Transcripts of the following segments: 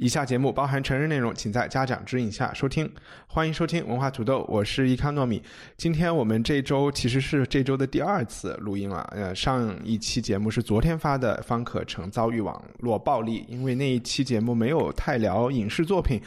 以下节目包含成人内容，请在家长指引下收听。欢迎收听文化土豆，我是伊康糯米。今天我们这周其实是这周的第二次录音了。呃，上一期节目是昨天发的，方可成遭遇网络暴力。因为那一期节目没有太聊影视作品，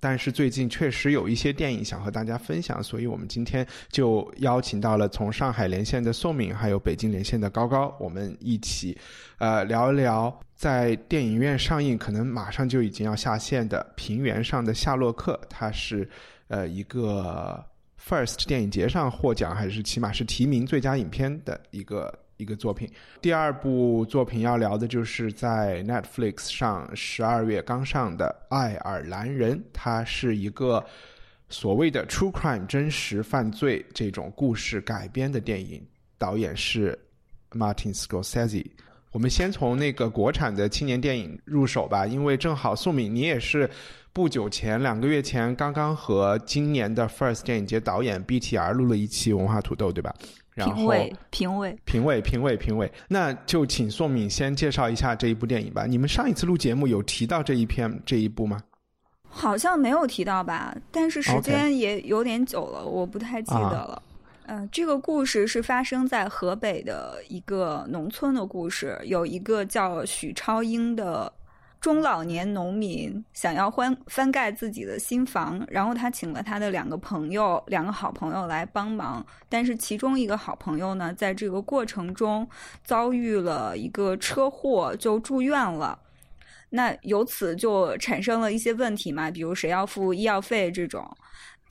但是最近确实有一些电影想和大家分享，所以我们今天就邀请到了从上海连线的宋敏，还有北京连线的高高，我们一起呃聊一聊在电影院上映，可能马上就已经要下线的《平原上的夏洛克》，它是呃一个 First 电影节上获奖，还是起码是提名最佳影片的一个一个作品。第二部作品要聊的就是在 Netflix 上十二月刚上的《爱尔兰人》，它是一个所谓的 True Crime 真实犯罪这种故事改编的电影，导演是 Martin Scorsese。我们先从那个国产的青年电影入手吧，因为正好宋敏你也是不久前两个月前刚刚和今年的 First 电影节导演 BTR 录了一期文化土豆，对吧？然后评委，评委，评委，评委，评委，那就请宋敏先介绍一下这一部电影吧。你们上一次录节目有提到这一篇这一部吗？好像没有提到吧，但是时间也有点久了，我不太记得了。嗯、这个故事是发生在河北的一个农村的故事，有一个叫许超英的中老年农民想要翻翻盖自己的新房，然后他请了他的两个朋友，两个好朋友来帮忙，但是其中一个好朋友呢，在这个过程中遭遇了一个车祸，就住院了。那由此就产生了一些问题嘛，比如谁要付医药费这种，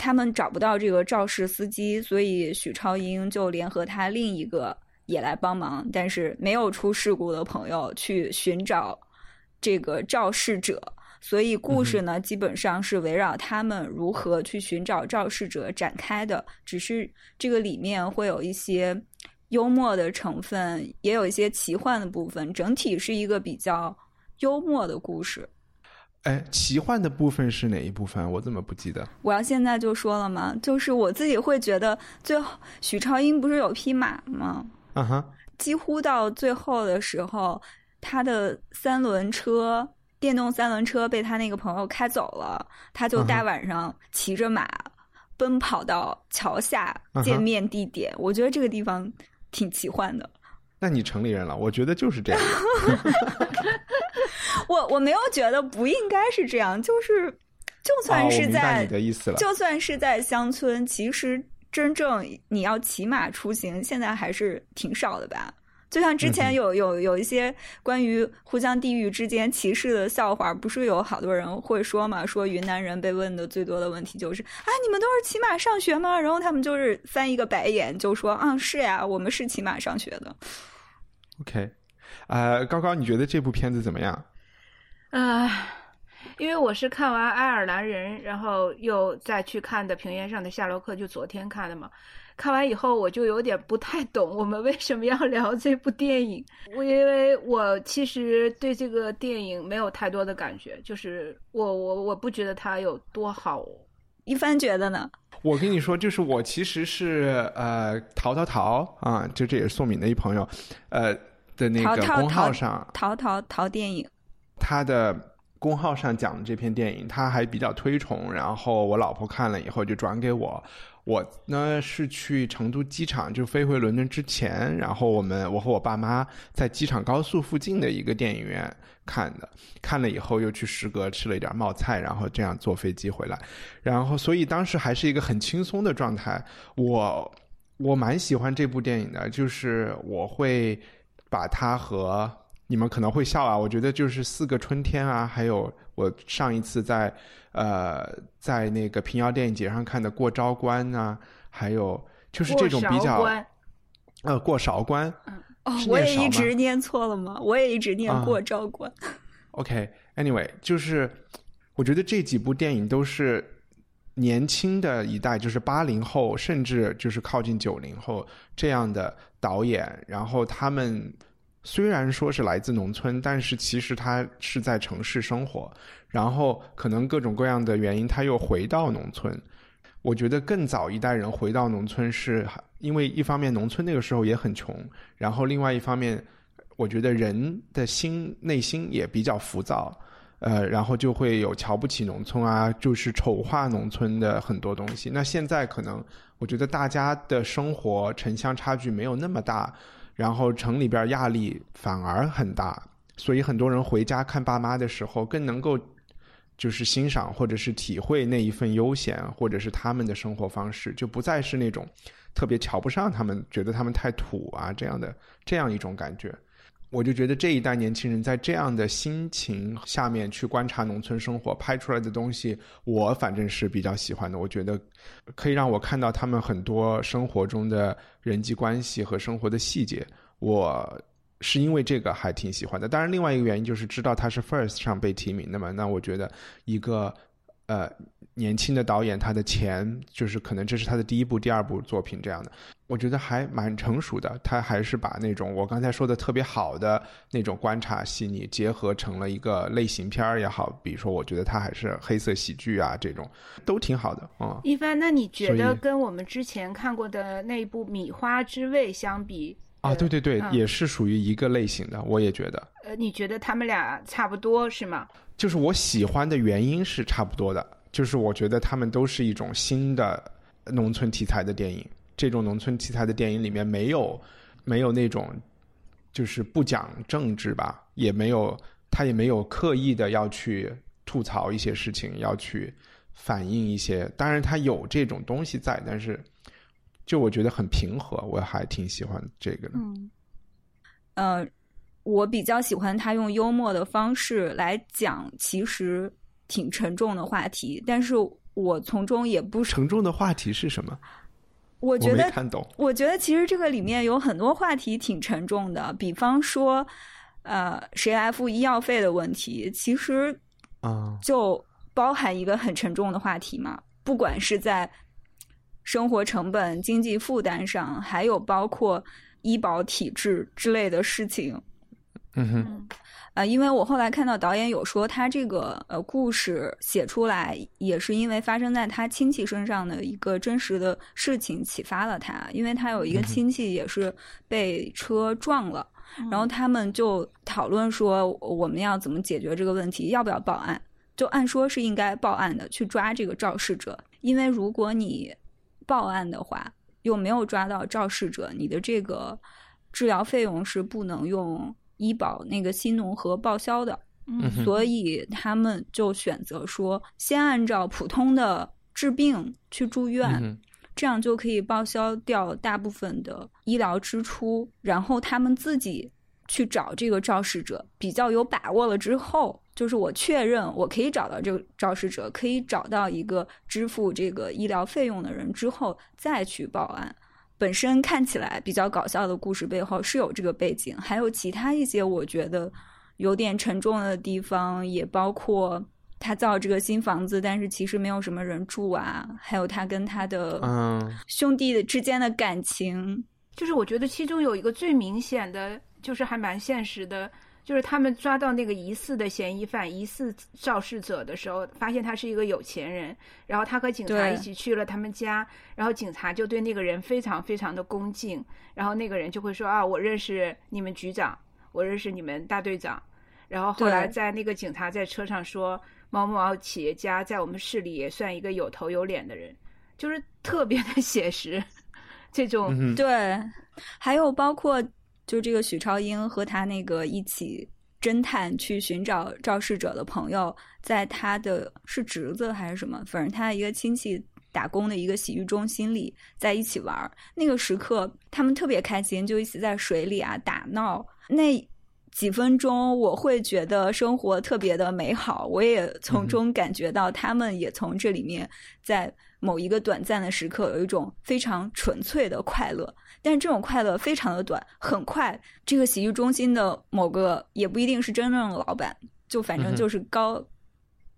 他们找不到这个肇事司机，所以许超英就联合他另一个也来帮忙，但是没有出事故的朋友去寻找这个肇事者。所以故事呢，基本上是围绕他们如何去寻找肇事者展开的。只是这个里面会有一些幽默的成分，也有一些奇幻的部分，整体是一个比较幽默的故事。哎，奇幻的部分是哪一部分？我怎么不记得？我要现在就说了吗？就是我自己会觉得，最后许超英不是有匹马吗？啊哈，几乎到最后的时候，他的三轮车，电动三轮车被他那个朋友开走了，他就大晚上骑着马奔跑到桥下见面地点。我觉得这个地方挺奇幻的。那你城里人了，我觉得就是这样。我我没有觉得不应该是这样，就是就哦，算是在。就算是在乡村，其实真正你要骑马出行，现在还是挺少的吧。就像之前有有有一些关于互相地域之间歧视的笑话，不是有好多人会说嘛？说云南人被问的最多的问题就是啊，你们都是骑马上学吗？然后他们就是翻一个白眼，就说啊，是呀，我们是骑马上学的。OK，呃，高高，你觉得这部片子怎么样？啊，因为我是看完《爱尔兰人》，然后又再去看的《平原上的夏洛克》，就昨天看的嘛。看完以后，我就有点不太懂我们为什么要聊这部电影。我因为我其实对这个电影没有太多的感觉，就是我我我不觉得它有多好。一帆觉得呢？我跟你说，就是我其实是呃淘淘淘啊，就这也是宋敏的一朋友，呃的那淘淘个公号淘上，淘淘淘电影，他的公号上讲的这篇电影，他还比较推崇，然后我老婆看了以后就转给我。我呢是去成都机场，就飞回伦敦之前，然后我们我和我爸妈在机场高速附近的一个电影院看的，看了以后又去食阁吃了一点冒菜，然后这样坐飞机回来，然后所以当时还是一个很轻松的状态。我我蛮喜欢这部电影的，就是我会把它和你们可能会笑啊，我觉得就是四个春天啊，还有我上一次在呃在那个平遥电影节上看的过昭关啊，还有就是这种比较关呃过韶关，哦，我也一直念错了吗？我也一直念过昭关。OK，Anyway，就是我觉得这几部电影都是年轻的一代，就是八零后，甚至就是靠近九零后这样的导演，然后他们虽然说是来自农村，但是其实他是在城市生活，然后可能各种各样的原因，他又回到农村。我觉得更早一代人回到农村，是因为一方面农村那个时候也很穷，然后另外一方面，我觉得人的心内心也比较浮躁，呃，然后就会有瞧不起农村啊，就是丑化农村的很多东西。那现在可能我觉得大家的生活城乡差距没有那么大，然后城里边压力反而很大，所以很多人回家看爸妈的时候更能够。就是欣赏或者是体会那一份悠闲，或者是他们的生活方式，就不再是那种特别瞧不上他们，觉得他们太土啊这样的这样一种感觉。我就觉得这一代年轻人在这样的心情下面去观察农村生活拍出来的东西，我反正是比较喜欢的。我觉得可以让我看到他们很多生活中的人际关系和生活的细节。我。是因为这个还挺喜欢的，当然另外一个原因就是知道他是 First 上被提名的嘛。那我觉得一个呃年轻的导演，他的钱就是可能这是他的第一部、第二部作品这样的，我觉得还蛮成熟的。他还是把那种我刚才说的特别好的那种观察细腻结合成了一个类型片儿也好，比如说我觉得他还是黑色喜剧啊这种都挺好的啊。一帆，那你觉得跟我们之前看过的那部《米花之味》相比？啊，对对对，也是属于一个类型的，我也觉得。呃，你觉得他们俩差不多是吗？就是我喜欢的原因是差不多的，就是我觉得他们都是一种新的农村题材的电影。这种农村题材的电影里面没有没有那种就是不讲政治吧，也没有他也没有刻意的要去吐槽一些事情，要去反映一些。当然，他有这种东西在，但是。就我觉得很平和，我还挺喜欢这个的。嗯，呃，我比较喜欢他用幽默的方式来讲，其实挺沉重的话题。但是我从中也不沉重的话题是什么？我觉得看懂。我觉得其实这个里面有很多话题挺沉重的，比方说，呃，谁来付医药费的问题，其实啊，就包含一个很沉重的话题嘛。不管是在生活成本、经济负担上，还有包括医保体制之类的事情。嗯哼，啊，因为我后来看到导演有说，他这个呃故事写出来，也是因为发生在他亲戚身上的一个真实的事情启发了他。因为他有一个亲戚也是被车撞了，然后他们就讨论说，我们要怎么解决这个问题？要不要报案？就按说是应该报案的，去抓这个肇事者，因为如果你报案的话，又没有抓到肇事者，你的这个治疗费用是不能用医保那个新农合报销的。嗯，所以他们就选择说，先按照普通的治病去住院，这样就可以报销掉大部分的医疗支出，然后他们自己去找这个肇事者，比较有把握了之后。就是我确认我可以找到这个肇事者，可以找到一个支付这个医疗费用的人之后，再去报案。本身看起来比较搞笑的故事背后是有这个背景，还有其他一些我觉得有点沉重的地方，也包括他造这个新房子，但是其实没有什么人住啊，还有他跟他的兄弟之间的感情。就是我觉得其中有一个最明显的，就是还蛮现实的。就是他们抓到那个疑似的嫌疑犯、疑似肇事者的时候，发现他是一个有钱人，然后他和警察一起去了他们家，然后警察就对那个人非常非常的恭敬，然后那个人就会说啊，我认识你们局长，我认识你们大队长，然后后来在那个警察在车上说，某某某企业家在我们市里也算一个有头有脸的人，就是特别的写实，这种对，还有包括。就这个许超英和他那个一起侦探去寻找肇事者的朋友，在他的是侄子还是什么，反正他一个亲戚打工的一个洗浴中心里在一起玩儿。那个时刻，他们特别开心，就一起在水里啊打闹。那几分钟，我会觉得生活特别的美好，我也从中感觉到他们也从这里面在某一个短暂的时刻有一种非常纯粹的快乐。但是这种快乐非常的短，很快，这个洗浴中心的某个也不一定是真正的老板，就反正就是高，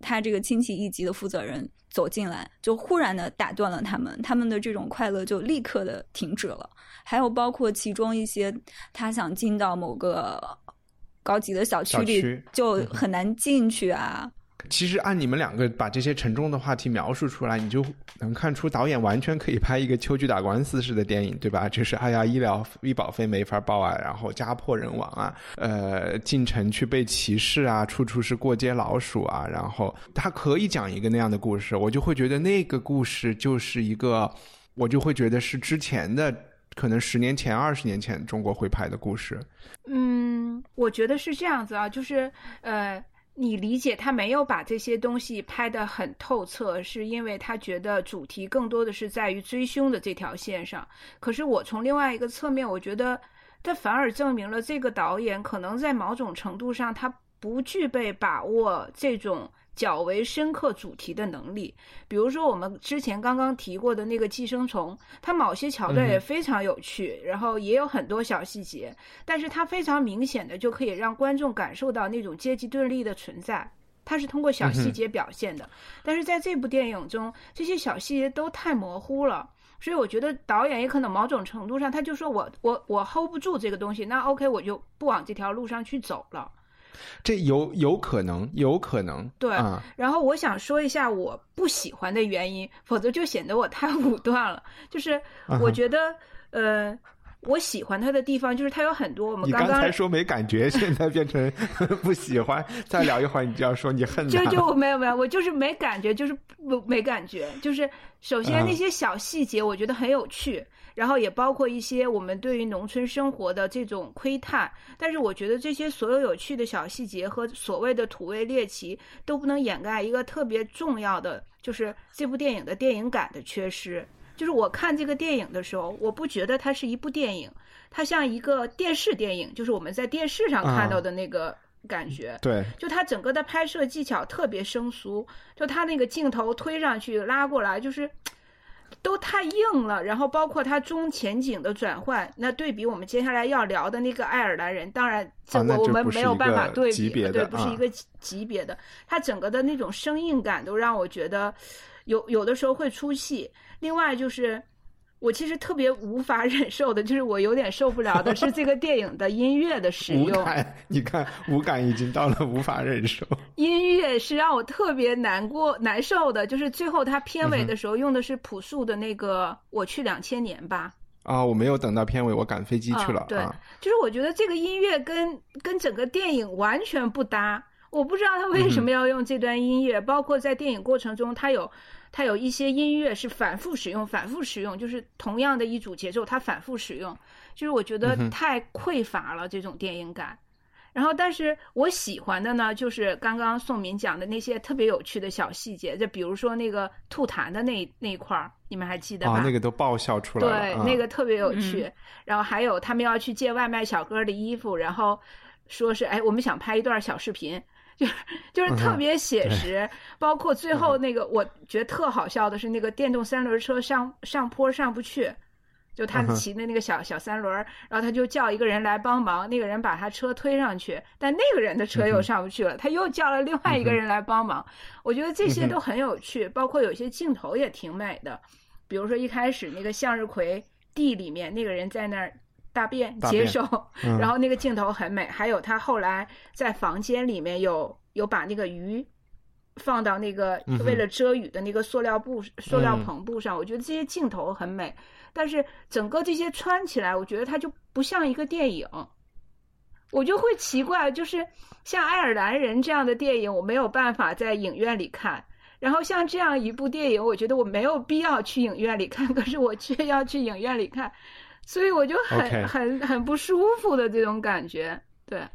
他这个亲戚一级的负责人走进来，就忽然的打断了他们，他们的这种快乐就立刻的停止了。还有包括其中一些，他想进到某个高级的小区里，就很难进去啊。其实按你们两个把这些沉重的话题描述出来，你就能看出导演完全可以拍一个秋菊打官司式的电影，对吧？就是哎呀，医疗医保费没法报啊，然后家破人亡啊，呃，进城去被歧视啊，处处是过街老鼠啊，然后他可以讲一个那样的故事，我就会觉得那个故事就是一个，我就会觉得是之前的可能十年前、二十年前中国会拍的故事。嗯，我觉得是这样子啊，就是呃。你理解他没有把这些东西拍得很透彻，是因为他觉得主题更多的是在于追凶的这条线上。可是我从另外一个侧面，我觉得他反而证明了这个导演可能在某种程度上他不具备把握这种。较为深刻主题的能力，比如说我们之前刚刚提过的那个寄生虫，它某些桥段也非常有趣，然后也有很多小细节，但是它非常明显的就可以让观众感受到那种阶级对立的存在，它是通过小细节表现的。但是在这部电影中，这些小细节都太模糊了，所以我觉得导演也可能某种程度上，他就说我我我 hold 不住这个东西，那 OK 我就不往这条路上去走了。这有有可能，有可能。对，然后我想说一下我不喜欢的原因，否则就显得我太 武断了。就是我觉得，呃，我喜欢他的地方就是他有很多我们刚刚才说没感觉，现在变成 不喜欢。再聊一会儿，你就要说你恨他。就就没有没有，我就是没感觉，就是不没感觉。就是首先那些小细节，我觉得很有趣。然后也包括一些我们对于农村生活的这种窥探，但是我觉得这些所有有趣的小细节和所谓的土味猎奇都不能掩盖一个特别重要的，就是这部电影的电影感的缺失。就是我看这个电影的时候，我不觉得它是一部电影，它像一个电视电影，就是我们在电视上看到的那个感觉。对，就它整个的拍摄技巧特别生疏，就它那个镜头推上去拉过来，就是。都太硬了，然后包括它中前景的转换，那对比我们接下来要聊的那个爱尔兰人，当然这个我们没有办法对比，对，不是一个级别的。它整个的那种生硬感都让我觉得有有的时候会出戏。另外就是。我其实特别无法 忍受的，就是我有点受不了的是这个电影的音乐的使用。你看，无感已经到了无法忍受。音乐是让我特别难过、难受的，就是最后它片尾的时候用的是朴树的那个《我去两千年》吧。啊，我没有等到片尾，我赶飞机去了。对，就是我觉得这个音乐跟跟整个电影完全不搭。我不知道他为什么要用这段音乐，包括在电影过程中，他有。他有一些音乐是反复使用，反复使用，就是同样的一组节奏，他反复使用，就是我觉得太匮乏了这种电影感。然后，但是我喜欢的呢，就是刚刚宋敏讲的那些特别有趣的小细节，就比如说那个吐痰的那那一块儿，你们还记得吧？那个都爆笑出来了。对，那个特别有趣。然后还有他们要去借外卖小哥的衣服，然后说是哎，我们想拍一段小视频。就就是特别写实，包括最后那个，我觉得特好笑的是那个电动三轮车上上坡上不去，就他骑的那个小小三轮，然后他就叫一个人来帮忙，那个人把他车推上去，但那个人的车又上不去了，他又叫了另外一个人来帮忙。我觉得这些都很有趣，包括有些镜头也挺美的，比如说一开始那个向日葵地里面那个人在那儿。大便接受，然后那个镜头很美。还有他后来在房间里面有有把那个鱼放到那个为了遮雨的那个塑料布、塑料篷布上，我觉得这些镜头很美。但是整个这些穿起来，我觉得它就不像一个电影。我就会奇怪，就是像《爱尔兰人》这样的电影，我没有办法在影院里看。然后像这样一部电影，我觉得我没有必要去影院里看，可是我却要去影院里看。所以我就很很很不舒服的这种感觉，对，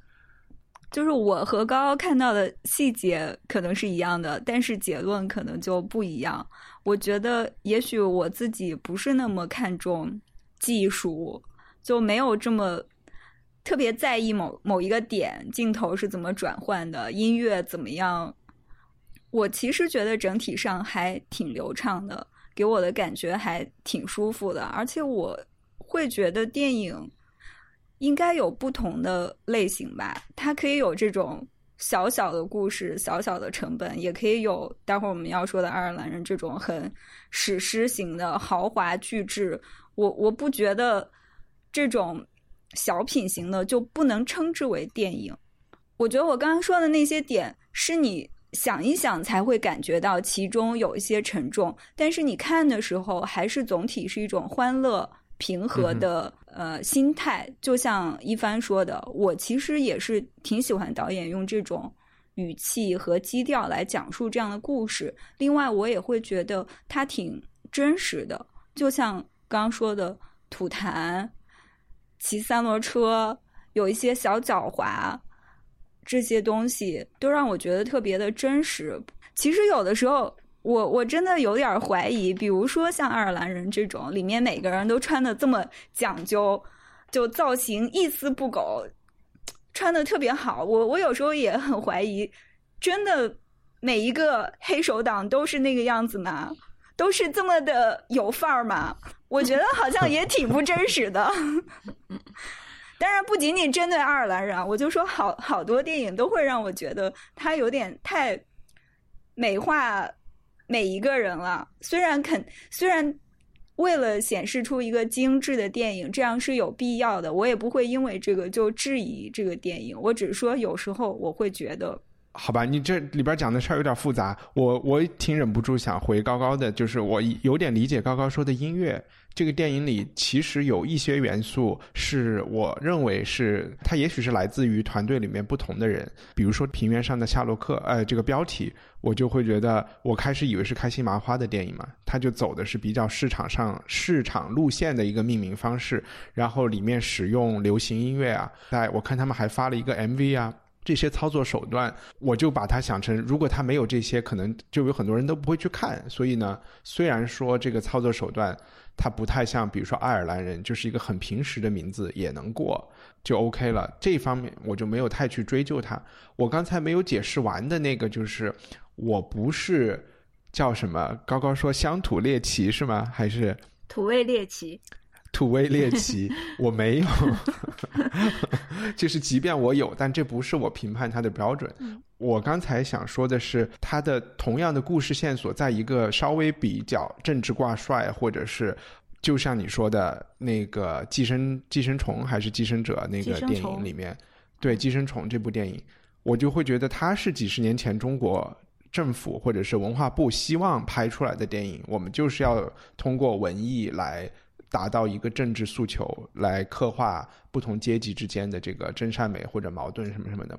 就是我和高高看到的细节可能是一样的，但是结论可能就不一样。我觉得也许我自己不是那么看重技术，就没有这么。特别在意某某一个点，镜头是怎么转换的，音乐怎么样。我其实觉得整体上还挺流畅的，给我的感觉还挺舒服的。而且我会觉得电影应该有不同的类型吧，它可以有这种小小的故事、小小的成本，也可以有待会儿我们要说的爱尔兰人这种很史诗型的豪华巨制。我我不觉得这种小品型的就不能称之为电影。我觉得我刚刚说的那些点是你。想一想才会感觉到其中有一些沉重，但是你看的时候还是总体是一种欢乐平和的呃心态。就像一帆说的，我其实也是挺喜欢导演用这种语气和基调来讲述这样的故事。另外，我也会觉得他挺真实的，就像刚刚说的吐痰、骑三轮车，有一些小狡猾。这些东西都让我觉得特别的真实。其实有的时候，我我真的有点怀疑，比如说像爱尔兰人这种，里面每个人都穿的这么讲究，就造型一丝不苟，穿的特别好。我我有时候也很怀疑，真的每一个黑手党都是那个样子吗？都是这么的有范儿吗？我觉得好像也挺不真实的。当然不仅仅针对爱尔兰人，我就说好好多电影都会让我觉得他有点太美化每一个人了。虽然肯虽然为了显示出一个精致的电影，这样是有必要的，我也不会因为这个就质疑这个电影。我只是说有时候我会觉得，好吧，你这里边讲的事儿有点复杂，我我挺忍不住想回高高的，就是我有点理解高高说的音乐。这个电影里其实有一些元素是我认为是它，也许是来自于团队里面不同的人。比如说《平原上的夏洛克》，呃，这个标题我就会觉得，我开始以为是开心麻花的电影嘛，它就走的是比较市场上市场路线的一个命名方式，然后里面使用流行音乐啊，在我看他们还发了一个 MV 啊，这些操作手段，我就把它想成，如果他没有这些，可能就有很多人都不会去看。所以呢，虽然说这个操作手段。他不太像，比如说爱尔兰人，就是一个很平时的名字也能过，就 OK 了。这方面我就没有太去追究他。我刚才没有解释完的那个，就是我不是叫什么高高说乡土猎奇是吗？还是土味猎奇？土味猎奇，我没有。就是即便我有，但这不是我评判它的标准。我刚才想说的是，它的同样的故事线索，在一个稍微比较政治挂帅，或者是就像你说的那个《寄生寄生虫》还是《寄生者》那个电影里面，对《寄生虫》这部电影，我就会觉得它是几十年前中国政府或者是文化部希望拍出来的电影。我们就是要通过文艺来。达到一个政治诉求，来刻画不同阶级之间的这个真善美或者矛盾什么什么的，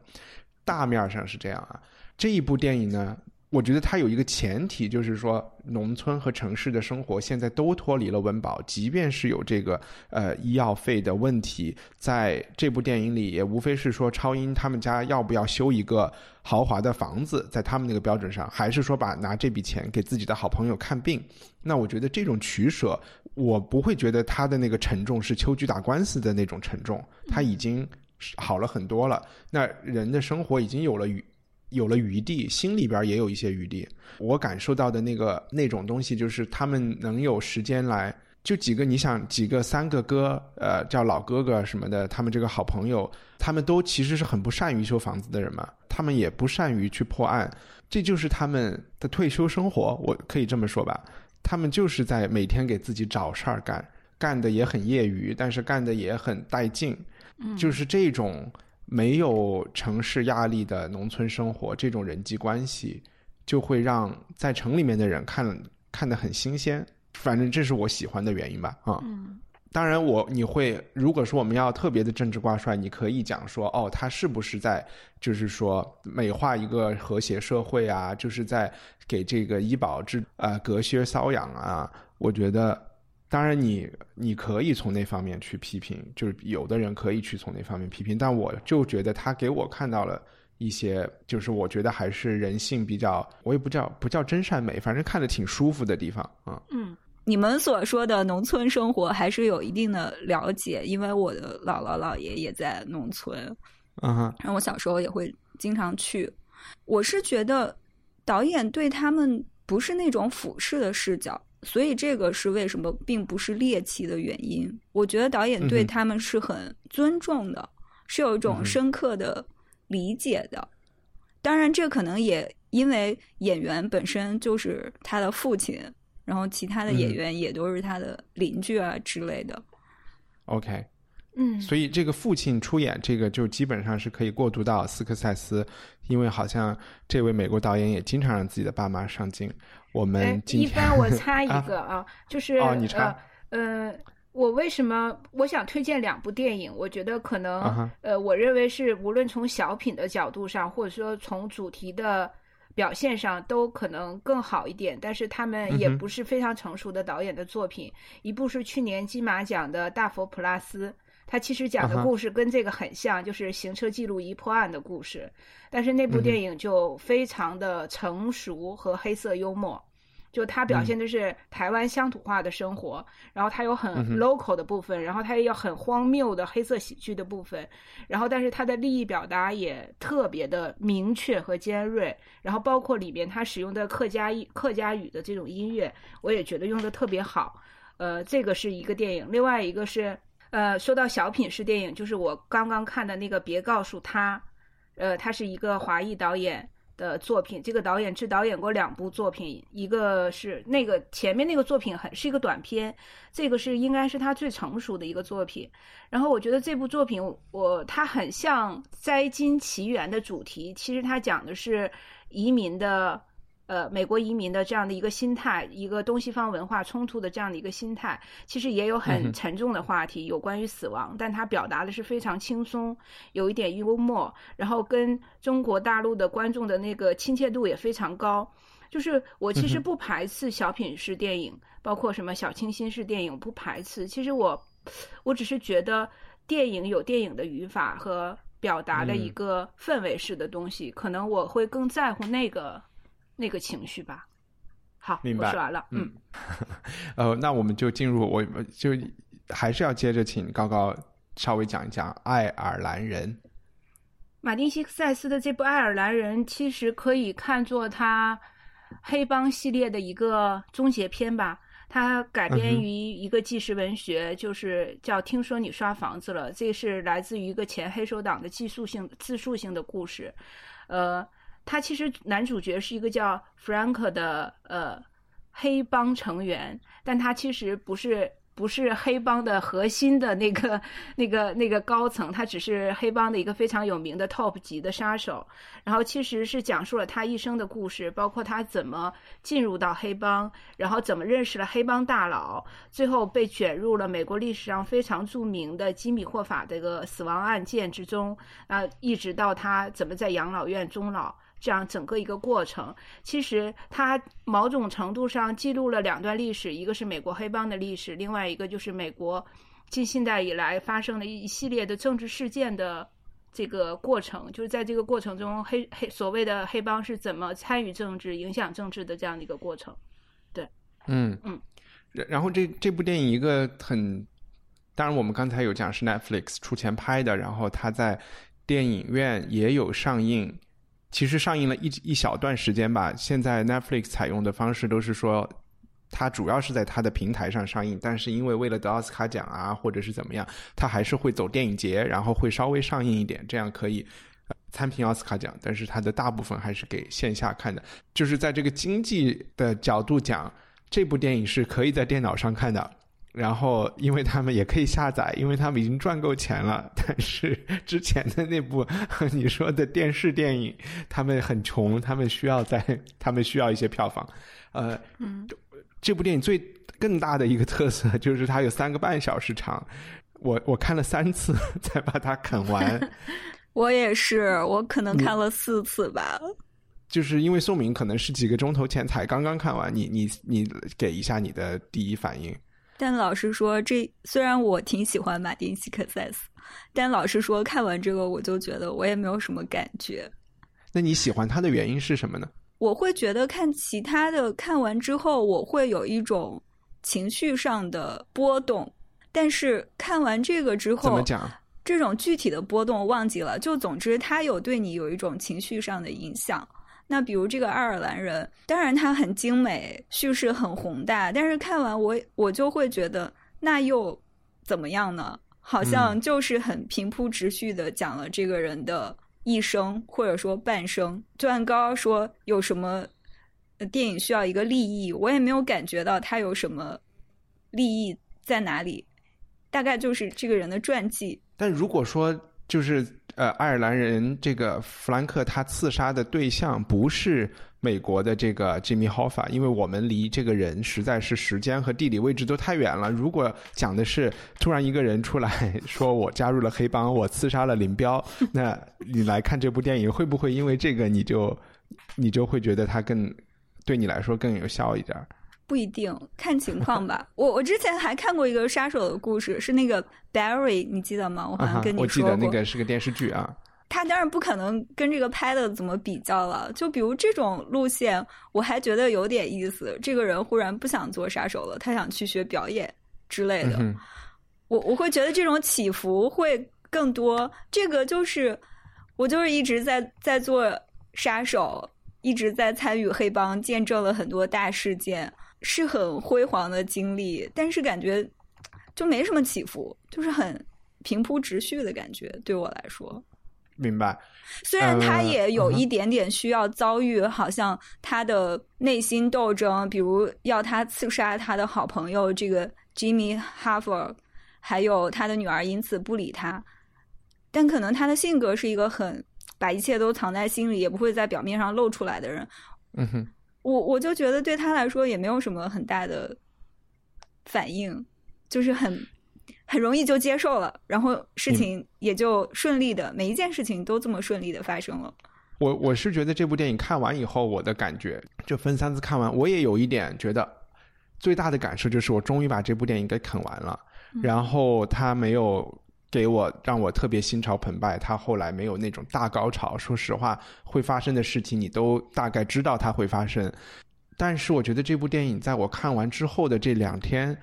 大面上是这样啊。这一部电影呢？我觉得它有一个前提，就是说农村和城市的生活现在都脱离了温饱，即便是有这个呃医药费的问题，在这部电影里也无非是说超英他们家要不要修一个豪华的房子，在他们那个标准上，还是说把拿这笔钱给自己的好朋友看病。那我觉得这种取舍，我不会觉得他的那个沉重是秋菊打官司的那种沉重，他已经好了很多了。那人的生活已经有了与。有了余地，心里边也有一些余地。我感受到的那个那种东西，就是他们能有时间来，就几个，你想几个三个哥，呃，叫老哥哥什么的，他们这个好朋友，他们都其实是很不善于修房子的人嘛，他们也不善于去破案，这就是他们的退休生活，我可以这么说吧。他们就是在每天给自己找事儿干，干的也很业余，但是干的也很带劲，就是这种。没有城市压力的农村生活，这种人际关系就会让在城里面的人看看得很新鲜。反正这是我喜欢的原因吧，啊。当然，我你会如果说我们要特别的政治挂帅，你可以讲说，哦，他是不是在就是说美化一个和谐社会啊？就是在给这个医保制啊隔靴搔痒啊？我觉得。当然，你你可以从那方面去批评，就是有的人可以去从那方面批评，但我就觉得他给我看到了一些，就是我觉得还是人性比较，我也不叫不叫真善美，反正看着挺舒服的地方啊。嗯，你们所说的农村生活还是有一定的了解，因为我的姥姥姥爷也在农村，嗯哼，然后我小时候也会经常去。我是觉得导演对他们不是那种俯视的视角，所以这个是为什么并不是猎奇的原因。我觉得导演对他们是很尊重的，是有一种深刻的理解的。当然，这可能也因为演员本身就是他的父亲，然后其他的演员也都是他的邻居啊之类的。OK，嗯，所以这个父亲出演这个就基本上是可以过渡到斯科塞斯，因为好像这位美国导演也经常让自己的爸妈上镜。我们今天一般我插一个啊，就 是哦，你插，呃。我为什么我想推荐两部电影？我觉得可能呃，我认为是无论从小品的角度上，或者说从主题的表现上，都可能更好一点。但是他们也不是非常成熟的导演的作品。一部是去年金马奖的《大佛普拉斯》，它其实讲的故事跟这个很像，就是行车记录仪破案的故事。但是那部电影就非常的成熟和黑色幽默。就它表现的是台湾乡土化的生活，然后它有很 local 的部分，然后它也有很荒谬的黑色喜剧的部分，然后但是它的利益表达也特别的明确和尖锐，然后包括里边它使用的客家客家语的这种音乐，我也觉得用的特别好。呃，这个是一个电影，另外一个是呃，说到小品式电影，就是我刚刚看的那个《别告诉他》，呃，他是一个华裔导演。的作品，这个导演只导演过两部作品，一个是那个前面那个作品很是一个短片，这个是应该是他最成熟的一个作品。然后我觉得这部作品我它很像《摘金奇缘》的主题，其实它讲的是移民的。呃，美国移民的这样的一个心态，一个东西方文化冲突的这样的一个心态，其实也有很沉重的话题，有关于死亡，但他表达的是非常轻松，有一点幽默，然后跟中国大陆的观众的那个亲切度也非常高。就是我其实不排斥小品式电影，包括什么小清新式电影，不排斥。其实我，我只是觉得电影有电影的语法和表达的一个氛围式的东西，可能我会更在乎那个。那个情绪吧，好，明白。我说完了，嗯，呃，那我们就进入，我就还是要接着请高高稍微讲一讲《爱尔兰人》。马丁·西克塞斯的这部《爱尔兰人》其实可以看作他黑帮系列的一个终结篇吧。它改编于一个纪实文学，就是叫《听说你刷房子了》，这是来自于一个前黑手党的记述性自述性的故事，呃。他其实男主角是一个叫 Frank 的呃黑帮成员，但他其实不是不是黑帮的核心的那个那个那个高层，他只是黑帮的一个非常有名的 top 级的杀手。然后其实是讲述了他一生的故事，包括他怎么进入到黑帮，然后怎么认识了黑帮大佬，最后被卷入了美国历史上非常著名的吉米霍法这个死亡案件之中啊，一直到他怎么在养老院终老。这样整个一个过程，其实它某种程度上记录了两段历史，一个是美国黑帮的历史，另外一个就是美国近现代以来发生的一系列的政治事件的这个过程。就是在这个过程中，黑黑所谓的黑帮是怎么参与政治、影响政治的这样的一个过程。对，嗯嗯。然后这这部电影一个很，当然我们刚才有讲是 Netflix 出钱拍的，然后它在电影院也有上映。其实上映了一一小段时间吧。现在 Netflix 采用的方式都是说，它主要是在它的平台上上映，但是因为为了得奥斯卡奖啊，或者是怎么样，它还是会走电影节，然后会稍微上映一点，这样可以参评奥斯卡奖。但是它的大部分还是给线下看的。就是在这个经济的角度讲，这部电影是可以在电脑上看的。然后，因为他们也可以下载，因为他们已经赚够钱了。但是之前的那部你说的电视电影，他们很穷，他们需要在，他们需要一些票房。呃，嗯，这部电影最更大的一个特色就是它有三个半小时长，我我看了三次才把它啃完。我也是，我可能看了四次吧。就是因为宋明可能是几个钟头前才刚刚看完，你你你给一下你的第一反应。但老实说，这虽然我挺喜欢马丁·西克塞斯，但老实说，看完这个我就觉得我也没有什么感觉。那你喜欢他的原因是什么呢？我会觉得看其他的看完之后，我会有一种情绪上的波动。但是看完这个之后，怎么讲？这种具体的波动忘记了。就总之，他有对你有一种情绪上的影响。那比如这个爱尔兰人，当然他很精美，叙事很宏大，但是看完我我就会觉得，那又怎么样呢？好像就是很平铺直叙的讲了这个人的一生，或者说半生。就按刚刚说，有什么电影需要一个利益，我也没有感觉到他有什么利益在哪里。大概就是这个人的传记。但如果说就是呃，爱尔兰人这个弗兰克他刺杀的对象不是美国的这个 Jimmy Hoffa，因为我们离这个人实在是时间和地理位置都太远了。如果讲的是突然一个人出来 说我加入了黑帮，我刺杀了林彪，那你来看这部电影会不会因为这个你就你就会觉得他更对你来说更有效一点？不一定，看情况吧。我我之前还看过一个杀手的故事，是那个 Barry，你记得吗？我好像跟你说过。我记得那个是个电视剧啊。他当然不可能跟这个拍的怎么比较了。就比如这种路线，我还觉得有点意思。这个人忽然不想做杀手了，他想去学表演之类的。我我会觉得这种起伏会更多。这个就是我就是一直在在做杀手，一直在参与黑帮，见证了很多大事件。是很辉煌的经历，但是感觉就没什么起伏，就是很平铺直叙的感觉。对我来说，明白。虽然他也有一点点需要遭遇，好像他的内心斗争，比如要他刺杀他的好朋友这个 Jimmy Hoffa，还有他的女儿因此不理他。但可能他的性格是一个很把一切都藏在心里，也不会在表面上露出来的人。嗯哼。我我就觉得对他来说也没有什么很大的反应，就是很很容易就接受了，然后事情也就顺利的，每一件事情都这么顺利的发生了。我我是觉得这部电影看完以后，我的感觉就分三次看完，我也有一点觉得最大的感受就是我终于把这部电影给啃完了，然后他没有。给我让我特别心潮澎湃，他后来没有那种大高潮。说实话，会发生的事情你都大概知道它会发生。但是我觉得这部电影在我看完之后的这两天，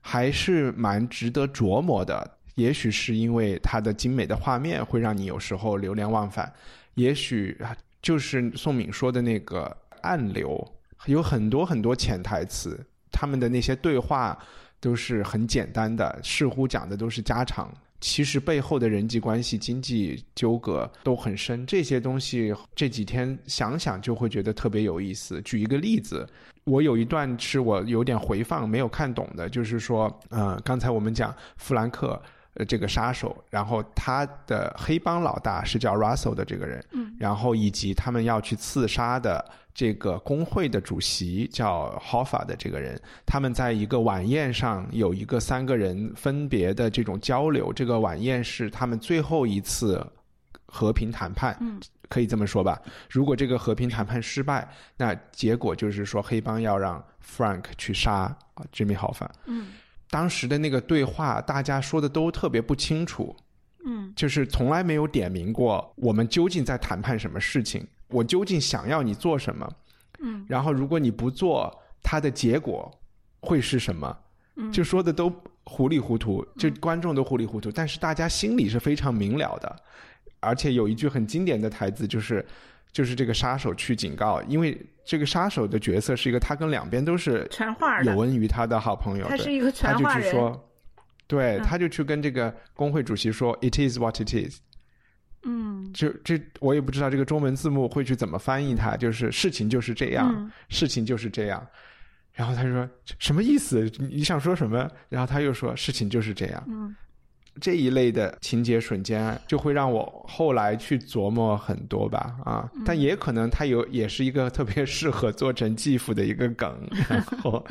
还是蛮值得琢磨的。也许是因为它的精美的画面会让你有时候流连忘返，也许就是宋敏说的那个暗流，有很多很多潜台词，他们的那些对话都是很简单的，似乎讲的都是家常。其实背后的人际关系、经济纠葛都很深，这些东西这几天想想就会觉得特别有意思。举一个例子，我有一段是我有点回放没有看懂的，就是说，呃，刚才我们讲弗兰克。呃，这个杀手，然后他的黑帮老大是叫 Russell 的这个人，嗯，然后以及他们要去刺杀的这个工会的主席叫 Hoffa 的这个人，他们在一个晚宴上有一个三个人分别的这种交流，这个晚宴是他们最后一次和平谈判，嗯，可以这么说吧。如果这个和平谈判失败，那结果就是说黑帮要让 Frank 去杀啊 Jimmy Hoffa，嗯。当时的那个对话，大家说的都特别不清楚，嗯，就是从来没有点明过我们究竟在谈判什么事情，我究竟想要你做什么，嗯，然后如果你不做，它的结果会是什么？嗯，就说的都糊里糊涂，就观众都糊里糊涂，但是大家心里是非常明了的，而且有一句很经典的台词就是。就是这个杀手去警告，因为这个杀手的角色是一个他跟两边都是传话有恩于他的好朋友，他是一个传话人。他就去说，对，他就去跟这个工会主席说：“It is what it is。”嗯，就这我也不知道这个中文字幕会去怎么翻译它，就是事情就是这样，事情就是这样。然后他就说什么意思？你想说什么？然后他又说事情就是这样。嗯。这一类的情节瞬间，就会让我后来去琢磨很多吧，啊，但也可能它有也是一个特别适合做成继父的一个梗，然后，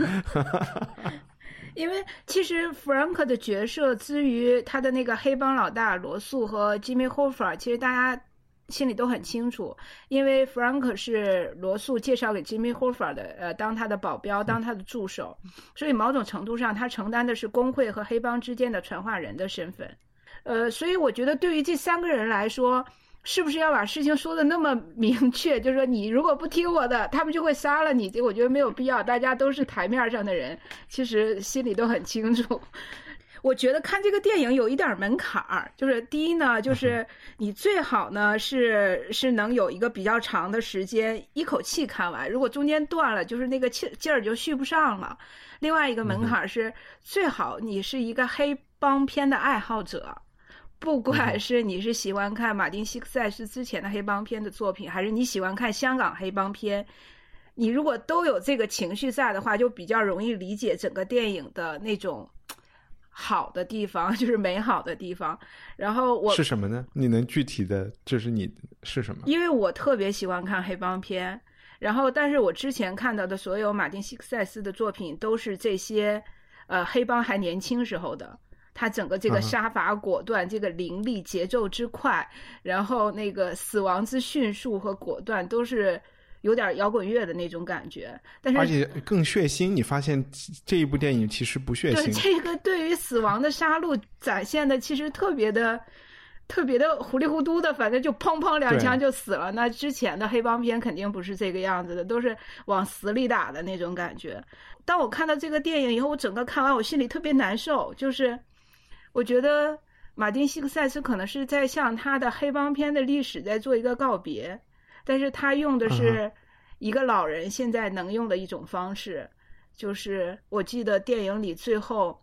因为其实 Frank 的角色之于他的那个黑帮老大罗素和 Jimmy Hoffa，其实大家。心里都很清楚，因为 Frank 是罗素介绍给 Jimmy Hoffa 的，呃，当他的保镖，当他的助手，所以某种程度上，他承担的是工会和黑帮之间的传话人的身份。呃，所以我觉得对于这三个人来说，是不是要把事情说的那么明确？就是说，你如果不听我的，他们就会杀了你。这我觉得没有必要，大家都是台面上的人，其实心里都很清楚。我觉得看这个电影有一点门槛儿，就是第一呢，就是你最好呢是是能有一个比较长的时间一口气看完，如果中间断了，就是那个气劲儿就续不上了。另外一个门槛是最好你是一个黑帮片的爱好者，不管是你是喜欢看马丁·西克塞斯之前的黑帮片的作品，还是你喜欢看香港黑帮片，你如果都有这个情绪在的话，就比较容易理解整个电影的那种。好的地方 就是美好的地方，然后我是什么呢？你能具体的，就是你是什么？因为我特别喜欢看黑帮片，然后但是我之前看到的所有马丁·西克塞斯的作品都是这些，呃，黑帮还年轻时候的，他整个这个杀伐果断，这个凌厉节奏之快，然后那个死亡之迅速和果断都是。有点摇滚乐的那种感觉，但是而且更血腥。你发现这一部电影其实不血腥。对这个对于死亡的杀戮展现的其实特别的、特别的糊里糊涂的，反正就砰砰两枪就死了。那之前的黑帮片肯定不是这个样子的，都是往死里打的那种感觉。当我看到这个电影以后，我整个看完我心里特别难受，就是我觉得马丁·西克塞斯可能是在向他的黑帮片的历史在做一个告别。但是他用的是一个老人现在能用的一种方式，就是我记得电影里最后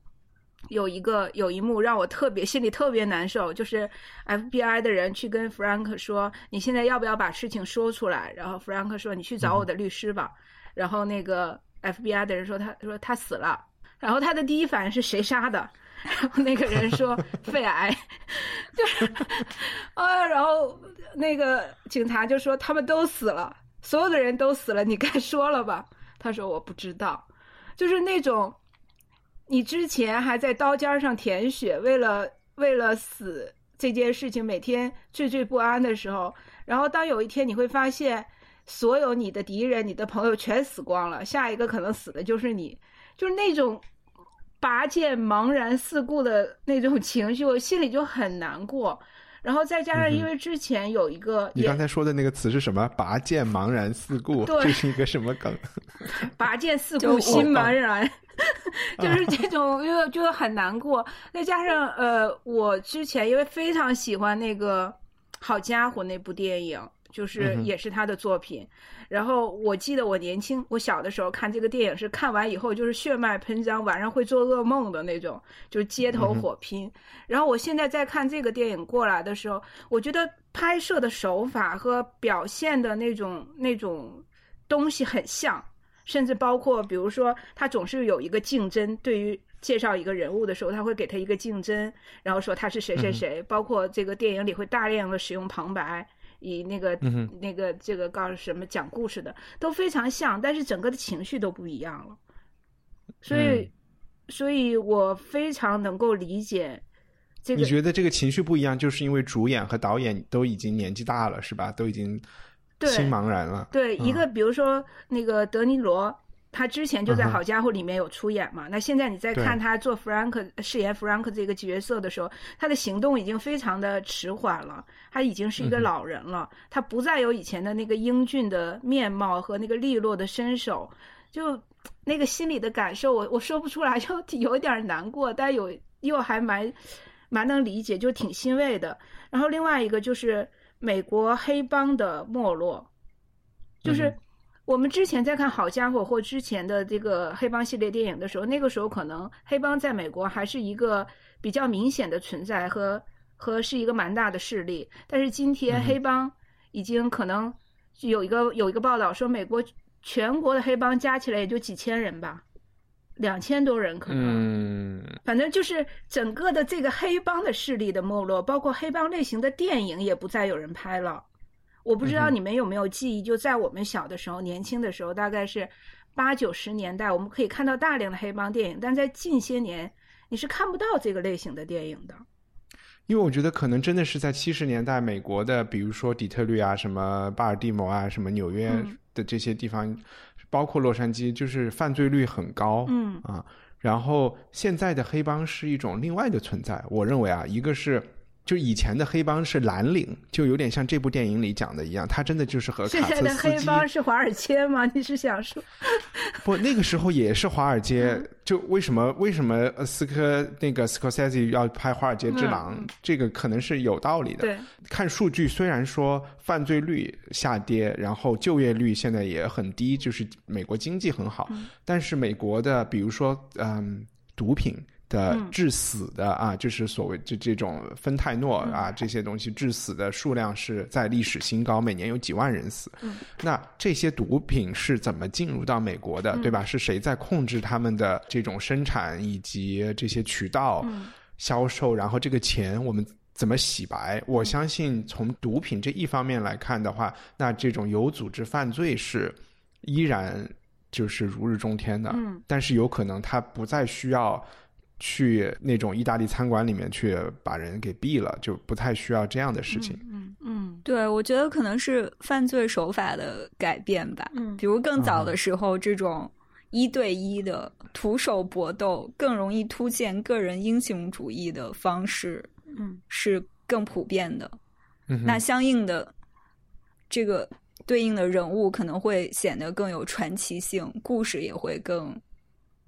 有一个有一幕让我特别心里特别难受，就是 FBI 的人去跟 Frank 说：“你现在要不要把事情说出来？”然后 Frank 说：“你去找我的律师吧。”然后那个 FBI 的人说：“他说他死了。”然后他的第一反应是谁杀的？然 后那个人说 肺癌，就是啊，然后那个警察就说他们都死了，所有的人都死了，你该说了吧？他说我不知道，就是那种你之前还在刀尖上舔血，为了为了死这件事情每天惴惴不安的时候，然后当有一天你会发现所有你的敌人、你的朋友全死光了，下一个可能死的就是你，就是那种。拔剑茫然四顾的那种情绪，我心里就很难过。然后再加上，因为之前有一个，你刚才说的那个词是什么？拔剑茫然四顾，这是一个什么梗？拔剑四顾心茫然，就是这种，就就很难过。再加上，呃，我之前因为非常喜欢那个《好家伙》那部电影。就是也是他的作品，然后我记得我年轻我小的时候看这个电影是看完以后就是血脉喷张，晚上会做噩梦的那种，就是街头火拼。然后我现在在看这个电影过来的时候，我觉得拍摄的手法和表现的那种那种东西很像，甚至包括比如说他总是有一个竞争，对于介绍一个人物的时候，他会给他一个竞争，然后说他是谁谁谁，包括这个电影里会大量的使用旁白。以那个那个这个告诉什么讲故事的都非常像，但是整个的情绪都不一样了。所以，所以我非常能够理解这个。你觉得这个情绪不一样，就是因为主演和导演都已经年纪大了，是吧？都已经心茫然了。对，一个比如说那个德尼罗。他之前就在《好家伙》里面有出演嘛？那现在你再看他做 Frank 饰演 Frank 这个角色的时候，他的行动已经非常的迟缓了，他已经是一个老人了，他不再有以前的那个英俊的面貌和那个利落的身手，就那个心里的感受，我我说不出来，就有点难过，但有又还蛮蛮能理解，就挺欣慰的。然后另外一个就是美国黑帮的没落，就是。我们之前在看《好家伙》或之前的这个黑帮系列电影的时候，那个时候可能黑帮在美国还是一个比较明显的存在和和是一个蛮大的势力。但是今天黑帮已经可能有一个有一个报道说，美国全国的黑帮加起来也就几千人吧，两千多人可能。反正就是整个的这个黑帮的势力的没落，包括黑帮类型的电影也不再有人拍了。我不知道你们有没有记忆，就在我们小的时候、年轻的时候，大概是八九十年代，我们可以看到大量的黑帮电影。但在近些年，你是看不到这个类型的电影的。因为我觉得可能真的是在七十年代，美国的，比如说底特律啊、什么巴尔的摩啊、什么纽约的这些地方，包括洛杉矶，就是犯罪率很高。嗯啊，然后现在的黑帮是一种另外的存在。我认为啊，一个是就以前的黑帮是蓝领，就有点像这部电影里讲的一样，他真的就是和卡现在的黑。帮是华尔街吗？你是想说？不，那个时候也是华尔街。就为什么为什么呃斯科那个斯科塞西要拍《华尔街之狼》嗯这个可能是有道理的。对，看数据，虽然说犯罪率下跌，然后就业率现在也很低，就是美国经济很好，但是美国的比如说嗯毒品。的致死的啊，就是所谓这这种芬太诺啊，这些东西致死的数量是在历史新高，每年有几万人死。那这些毒品是怎么进入到美国的，对吧？是谁在控制他们的这种生产以及这些渠道销售？然后这个钱我们怎么洗白？我相信从毒品这一方面来看的话，那这种有组织犯罪是依然就是如日中天的。嗯，但是有可能他不再需要。去那种意大利餐馆里面去把人给毙了，就不太需要这样的事情。嗯嗯对，我觉得可能是犯罪手法的改变吧。嗯比如更早的时候，这种一对一的徒手搏斗更容易凸显个人英雄主义的方式嗯是更普遍的。嗯那相应的这个对应的人物可能会显得更有传奇性，故事也会更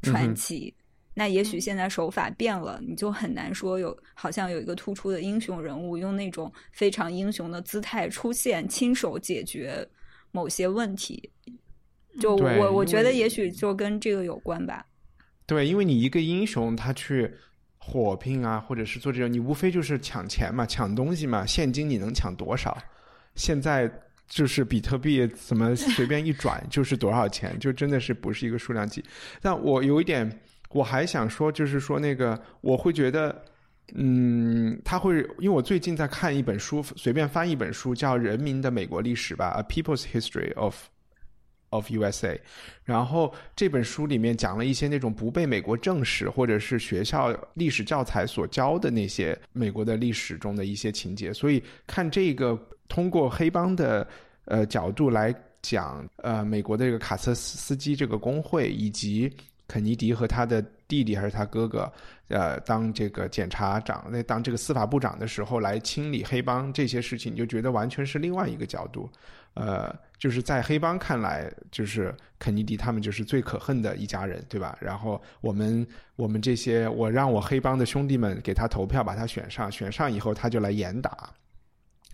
传奇。那也许现在手法变了，你就很难说有好像有一个突出的英雄人物，用那种非常英雄的姿态出现，亲手解决某些问题。就我我觉得也许就跟这个有关吧。对，因为你一个英雄他去火拼啊，或者是做这种，你无非就是抢钱嘛，抢东西嘛，现金你能抢多少？现在就是比特币怎么随便一转就是多少钱，就真的是不是一个数量级。但我有一点，我还想说，就是说那个，我会觉得。嗯，他会，因为我最近在看一本书，随便翻一本书，叫《人民的美国历史》吧，《A People's History of of USA》。然后这本书里面讲了一些那种不被美国正史或者是学校历史教材所教的那些美国的历史中的一些情节，所以看这个通过黑帮的呃角度来讲，呃，美国的这个卡车司机这个工会以及肯尼迪和他的弟弟还是他哥哥，呃，当这个检察长，那当这个司法部长的时候来清理黑帮这些事情，你就觉得完全是另外一个角度。呃，就是在黑帮看来，就是肯尼迪他们就是最可恨的一家人，对吧？然后我们我们这些，我让我黑帮的兄弟们给他投票，把他选上，选上以后他就来严打。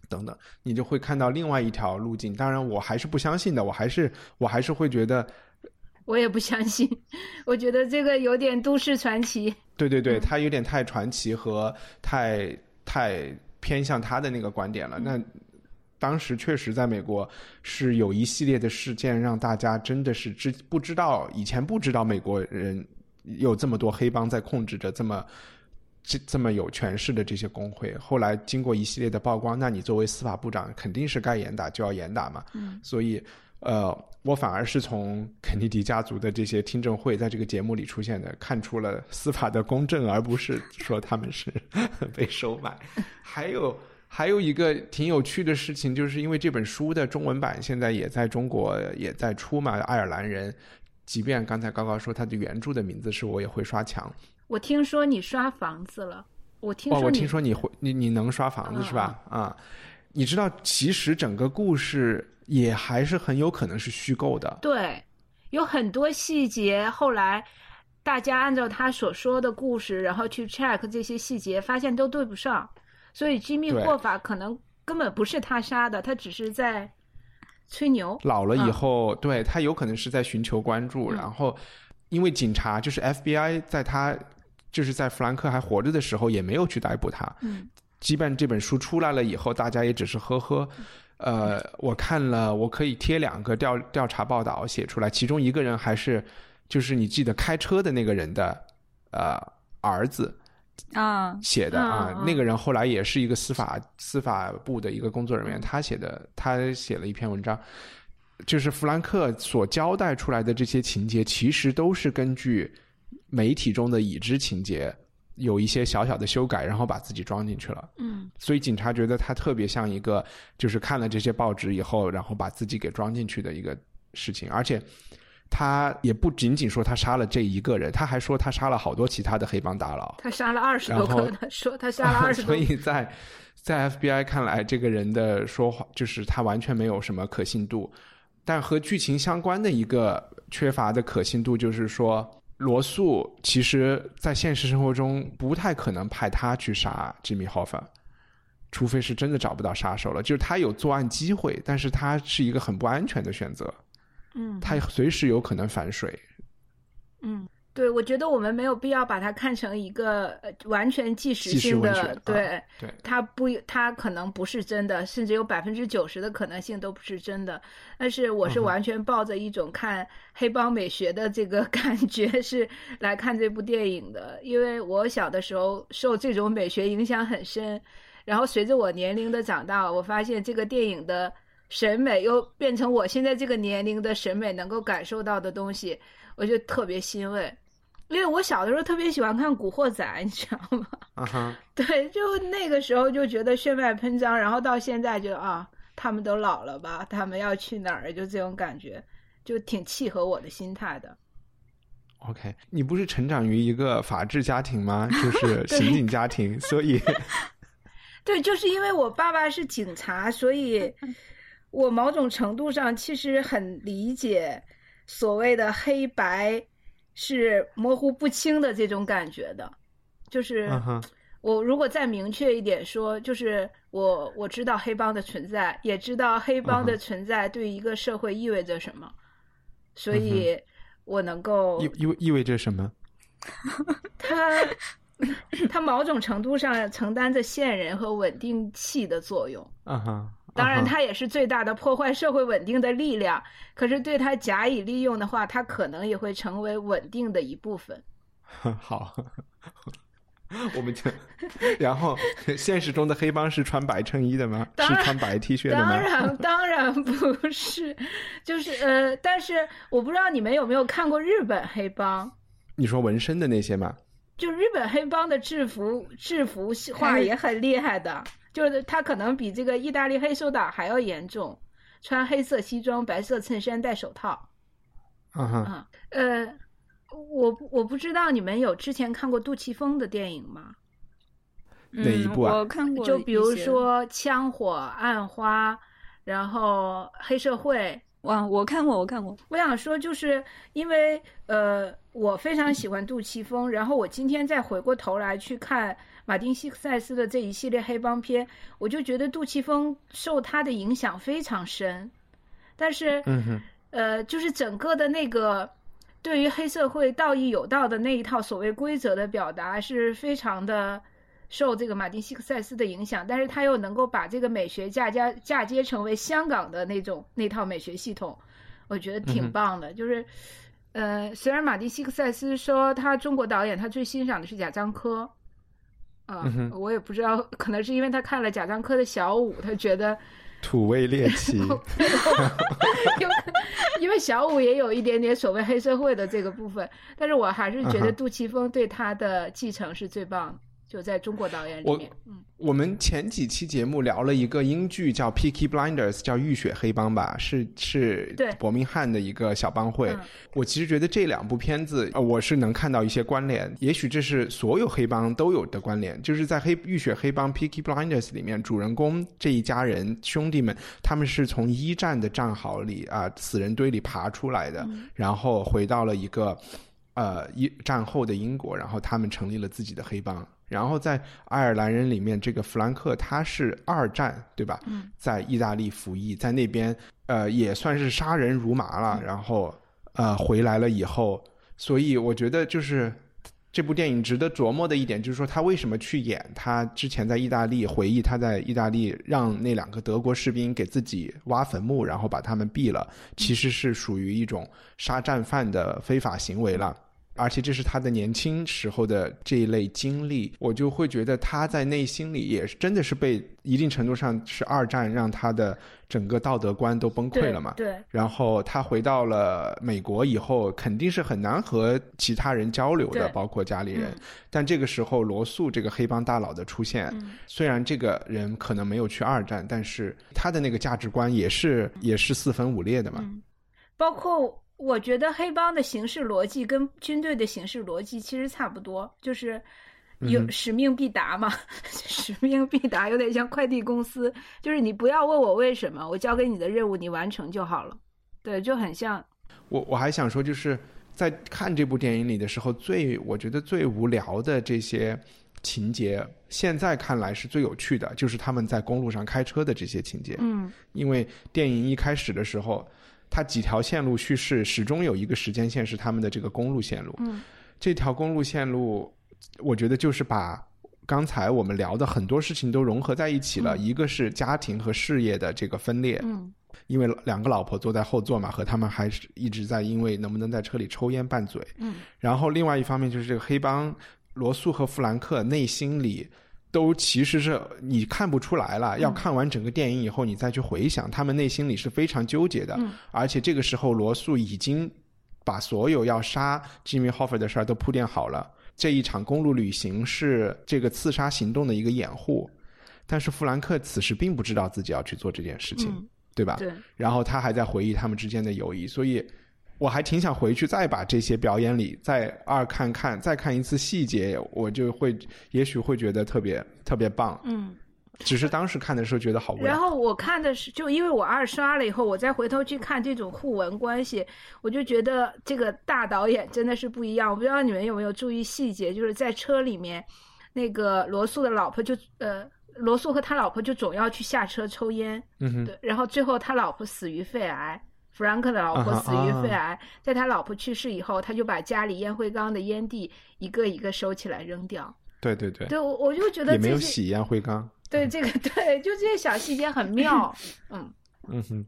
等等，你就会看到另外一条路径。当然，我还是不相信的，我还是我还是会觉得，我也不相信，我觉得这个有点都市传奇。对对对，他有点太传奇和太太偏向他的那个观点了。那当时确实在美国是有一系列的事件，让大家真的是知不知道，以前不知道美国人有这么多黑帮在控制着这么这这么有权势的这些工会。后来经过一系列的曝光，那你作为司法部长，肯定是该严打就要严打嘛。嗯，所以呃，我反而是从肯尼迪家族的这些听证会在这个节目里出现的，看出了司法的公正，而不是说他们是 被收买。还有还有一个挺有趣的事情，就是因为这本书的中文版现在也在中国也在出嘛，爱尔兰人。即便刚才高高说他的原著的名字是我也会刷墙，我听说你刷房子了，我听，说你我听说你会你你能刷房子是吧？啊，你知道其实整个故事也还是很有可能是虚构的。对，有很多细节，后来大家按照他所说的故事，然后去 check 这些细节，发现都对不上，所以吉米对。霍法可能根本不是他杀的，他只是在吹牛。老了以嗯。后，对他有可能是在寻求关注，嗯。然后因为警察就是 FBI 在他就是在弗兰克还活着的时候也没有去逮捕他，嗯，羁绊这本书出来了以后，大家也只是呵呵。呃，我看了，我可以贴两个调调查报道写出来，其中一个人还是就是你记得开车的那个人的呃儿子，啊，写的啊，那个人后来也是一个司法司法部的一个工作人员，他写的，他写了一篇文章，就是弗兰克所交代出来的这些情节，其实都是根据媒体中的已知情节有一些小小的修改，然后把自己装进去了。嗯所以警察觉得他特别像一个，就是看了这些报纸以后，然后把自己给装进去的一个事情，而且。他也不仅仅说他杀了这一个人，他还说他杀了好多其他的黑帮大佬。他杀了二十多个，他说他杀了二十多。所以在在 FBI 看来，这个人的说话就是他完全没有什么可信度。但和剧情相关的一个缺乏的可信度，就是说罗素其实在现实生活中不太可能派他去杀 Jimmy Hoffa，，除非是真的找不到杀手了。就是他有作案机会，但是他是一个很不安全的选择。嗯，他随时有可能反水。嗯。对，我觉得我们没有必要把它看成一个完全即时性的，对，对，它不，它可能不是真的，甚至有百分之九十的可能性都不是真的。但是我是完全抱着一种看黑帮美学的这个 感觉是来看这部电影的，因为我小的时候受这种美学影响很深，然后随着我年龄的长大，我发现这个电影的审美又变成我现在这个年龄的审美能够感受到的东西，我就特别欣慰。因为我小的时候特别喜欢看《古惑仔》，你知道吗？啊哈。对，就那个时候就觉得血脉喷张，然后到现在就啊，他们都老了吧？他们要去哪儿？就这种感觉，就挺契合我的心态的。OK，你不是成长于一个法治家庭吗？就 是刑警家庭，所以。对，就是因为我爸爸是警察，所以我某种程度上其实很理解所谓的黑白。是模糊不清的这种感觉的，就是我如果再明确一点说，就是我我知道黑帮的存在，也知道黑帮的存在对一个社会意味着什么，所以我能够意意意味着什么？他他某种程度上承担着线人和稳定器的作用。啊哈。当然，它也是最大的破坏社会稳定的力量。可是，对它假以利用的话，它可能也会成为稳定的一部分。好，我们就然后，现实中的黑帮是穿白衬衣的吗？是穿白 T 恤的吗？当然，当然不是。就是呃，但是我不知道你们有没有看过日本黑帮？你说纹身的那些吗？就日本黑帮的制服，制服化也很厉害的。就是他可能比这个意大利黑手党还要严重，穿黑色西装、白色衬衫、戴手套。啊哈，呃，我我不知道你们有之前看过杜琪峰的电影吗？哪一部啊？我看过，就比如说《枪火》《暗花》，然后《黑社会》。哇，我看过，我看过。我想说，就是因为呃，我非常喜欢杜琪峰，然后我今天再回过头来去看。马丁·西克塞斯的这一系列黑帮片，我就觉得杜琪峰受他的影响非常深，但是，呃，就是整个的那个对于黑社会道义有道的那一套所谓规则的表达，是非常的受这个马丁·西克塞斯的影响，但是他又能够把这个美学嫁接嫁接成为香港的那种那套美学系统，我觉得挺棒的。就是，呃，虽然马丁·西克塞斯说他中国导演他最欣赏的是贾樟柯。啊，我也不知道，可能是因为他看了贾樟柯的小五，他觉得 土味猎奇，因为因为小五也有一点点所谓黑社会的这个部分，但是我还是觉得杜琪峰对他的继承是最棒的。就在中国导演里面，嗯，我们前几期节目聊了一个英剧叫《Peaky Blinders》，叫《浴血黑帮》吧，是是伯明翰的一个小帮会。我其实觉得这两部片子，呃，我是能看到一些关联。也许这是所有黑帮都有的关联，就是在《黑浴血黑帮》《Peaky Blinders》里面，主人公这一家人兄弟们，他们是从一战的战壕里啊死人堆里爬出来的，然后回到了一个呃一战后的英国，然后他们成立了自己的黑帮。然后在爱尔兰人里面，这个弗兰克他是二战对吧？嗯，在意大利服役，在那边呃也算是杀人如麻了。然后呃回来了以后，所以我觉得就是这部电影值得琢磨的一点，就是说他为什么去演他之前在意大利回忆他在意大利让那两个德国士兵给自己挖坟墓，然后把他们毙了，其实是属于一种杀战犯的非法行为了。而且这是他的年轻时候的这一类经历，我就会觉得他在内心里也是真的是被一定程度上是二战让他的整个道德观都崩溃了嘛。对。然后他回到了美国以后，肯定是很难和其他人交流的，包括家里人。但这个时候，罗素这个黑帮大佬的出现，虽然这个人可能没有去二战，但是他的那个价值观也是也是四分五裂的嘛。包括。我觉得黑帮的形式逻辑跟军队的形式逻辑其实差不多，就是有使命必达嘛，使命必达有点像快递公司，就是你不要问我为什么，我交给你的任务你完成就好了，对，就很像。我我还想说，就是在看这部电影里的时候，最我觉得最无聊的这些情节，现在看来是最有趣的，就是他们在公路上开车的这些情节。嗯，因为电影一开始的时候。它几条线路叙事始终有一个时间线是他们的这个公路线路。嗯，这条公路线路，我觉得就是把刚才我们聊的很多事情都融合在一起了。一个是家庭和事业的这个分裂。嗯，因为两个老婆坐在后座嘛，和他们还是一直在因为能不能在车里抽烟拌嘴。嗯，然后另外一方面就是这个黑帮罗素和弗兰克内心里。都其实是你看不出来了，要看完整个电影以后，你再去回想，他们内心里是非常纠结的。而且这个时候，罗素已经把所有要杀 Jimmy Hoffa 的事儿都铺垫好了。这一场公路旅行是这个刺杀行动的一个掩护，但是弗兰克此时并不知道自己要去做这件事情，对吧？对。然后他还在回忆他们之间的友谊，所以。我还挺想回去再把这些表演里再二看看，再看一次细节，我就会也许会觉得特别特别棒。嗯，只是当时看的时候觉得好无聊。然后我看的是，就因为我二刷了以后，我再回头去看这种互文关系，我就觉得这个大导演真的是不一样。我不知道你们有没有注意细节，就是在车里面，那个罗素的老婆就呃，罗素和他老婆就总要去下车抽烟。嗯哼。对，然后最后他老婆死于肺癌。弗兰克的老婆死于肺癌，在他老婆去世以后，他就把家里烟灰缸的烟蒂一个一个收起来扔掉。对对对，对我我就觉得也没有洗烟灰缸。对这个对，就这些小细节很妙。嗯嗯哼，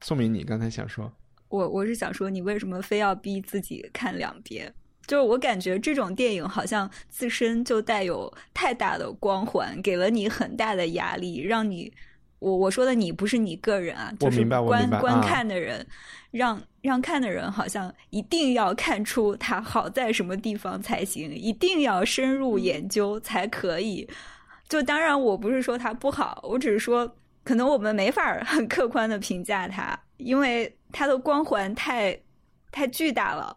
宋明，你刚才想说，我我是想说，你为什么非要逼自己看两遍？就是我感觉这种电影好像自身就带有太大的光环，给了你很大的压力，让你。我我说的你不是你个人啊，就是观观看的人，让让看的人好像一定要看出它好在什么地方才行，一定要深入研究才可以。就当然我不是说它不好，我只是说可能我们没法很客观的评价它，因为它的光环太太巨大了。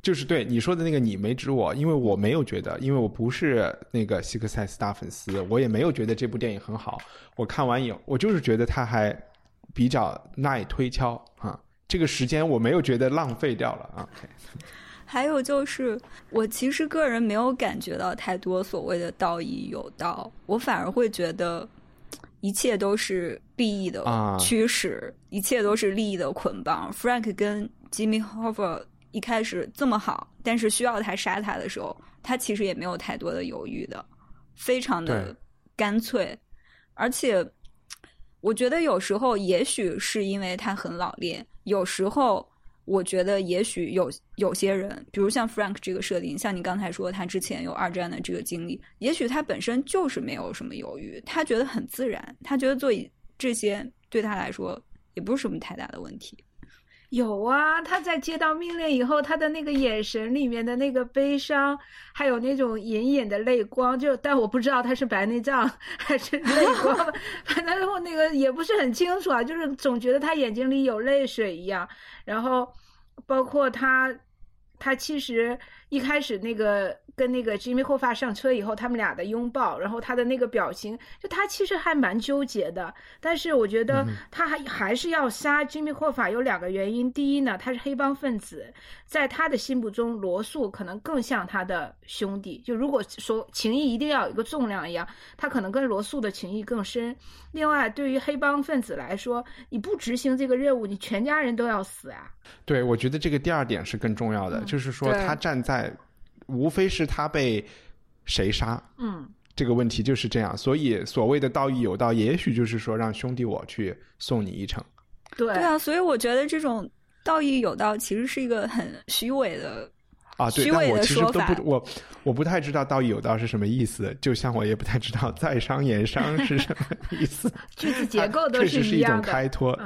就是对你说的那个，你没指我，因为我没有觉得，因为我不是那个希克塞斯大粉丝，我也没有觉得这部电影很好。我看完以后，我就是觉得他还比较耐推敲啊，这个时间我没有觉得浪费掉了啊。还有就是，我其实个人没有感觉到太多所谓的道义有道，我反而会觉得一切都是利益的驱使，一切都是利益的捆绑。Frank 跟 Jimmy Hoffa。一开始这么好，但是需要他杀他的时候，他其实也没有太多的犹豫的，非常的干脆。而且，我觉得有时候也许是因为他很老练，有时候我觉得也许有有些人，比如像 Frank 这个设定，像你刚才说他之前有二战的这个经历，也许他本身就是没有什么犹豫，他觉得很自然，他觉得做这些对他来说也不是什么太大的问题。有啊，他在接到命令以后，他的那个眼神里面的那个悲伤，还有那种隐隐的泪光，就但我不知道他是白内障还是 泪光，反正我那个也不是很清楚啊，就是总觉得他眼睛里有泪水一样。然后，包括他，他其实一开始那个。跟那个 Jimmy Hoffa 上车以后，他们俩的拥抱，然后他的那个表情，就他其实还蛮纠结的。但是我觉得他还还是要杀 Jimmy Hoffa 有两个原因。第一呢，他是黑帮分子，在他的心目中，罗素可能更像他的兄弟。就如果说情谊一定要有一个重量一样，他可能跟罗素的情谊更深。另外，对于黑帮分子来说，你不执行这个任务，你全家人都要死啊。对，我觉得这个第二点是更重要的，就是说他站在。无非是他被谁杀，嗯，这个问题就是这样。所以所谓的道义有道，也许就是说让兄弟我去送你一程。对对啊，所以我觉得这种道义有道其实是一个很虚伪的啊，对虚伪的说法。我我不太知道道义有道是什么意思，就像我也不太知道在商言商是什么意思。句子结构都是一样的。开脱。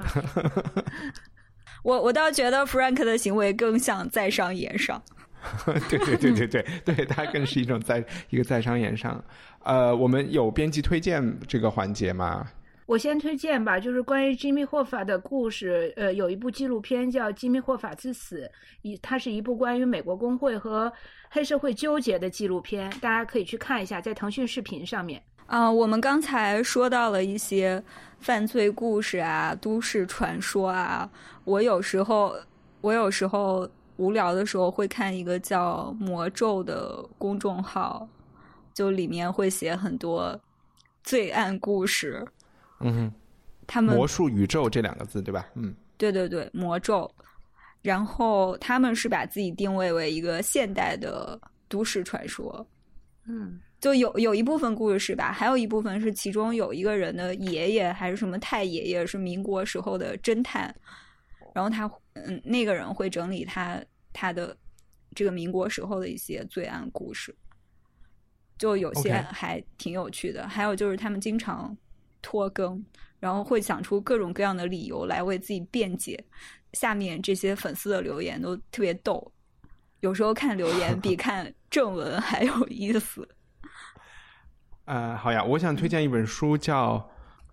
我我倒觉得 Frank 的行为更像在商言商。对对对对对对，它更是一种在一个在商言商。呃，我们有编辑推荐这个环节吗？我先推荐吧，就是关于吉米霍法的故事。呃，有一部纪录片叫《吉米霍法之死》，一它是一部关于美国工会和黑社会纠结的纪录片，大家可以去看一下，在腾讯视频上面。啊，我们刚才说到了一些犯罪故事啊、都市传说啊。我有时候，我有时候无聊的时候会看一个叫“魔咒”的公众号，就里面会写很多罪案故事。嗯哼，他们魔术宇宙这两个字对吧？嗯，对对对，魔咒。然后他们是把自己定位为一个现代的都市传说。嗯，就有有一部分故事是吧？还有一部分是其中有一个人的爷爷还是什么太爷爷是民国时候的侦探，然后他嗯那个人会整理他他的这个民国时候的一些罪案故事，就有些还挺有趣的。还有就是他们经常拖更，然后会想出各种各样的理由来为自己辩解。下面这些粉丝的留言都特别逗，有时候看留言比 看正文还有意思。呃，好呀，我想推荐一本书叫《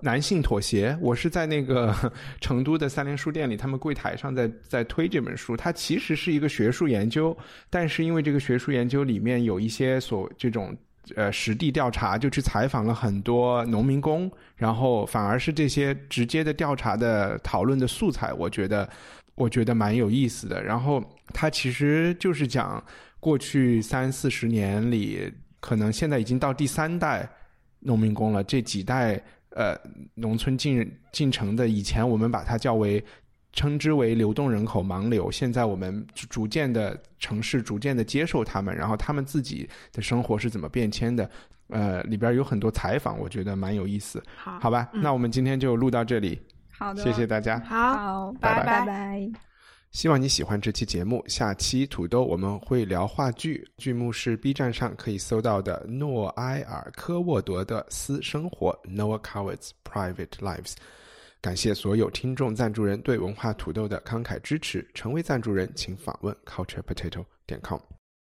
男性妥协》，我是在那个 成都的三联书店里，他们柜台上在在推这本书。它其实是一个学术研究，但是因为这个学术研究里面有一些所这种呃实地调查，就去采访了很多农民工，然后反而是这些直接的调查的讨论的素材，我觉得我觉得蛮有意思的。然后它其实就是讲过去三四十年里。可能现在已经到第三代农民工了，这几代呃农村进进城的，以前我们把它叫为称之为流动人口盲流，现在我们逐渐的城市逐渐的接受他们，然后他们自己的生活是怎么变迁的，呃里边有很多采访，我觉得蛮有意思。好，好吧，嗯那我们今天就录到这里，好的，谢谢大家。好，好，拜拜拜拜。希望你喜欢这期节目。下期土豆我们会聊话剧，剧目是 B 站上可以搜到的诺埃尔科沃德的私生活 （Noah Coward's Private Lives）。感谢所有听众赞助人对文化土豆的慷慨支持。成为赞助人，请访问 culturepotato 点 com。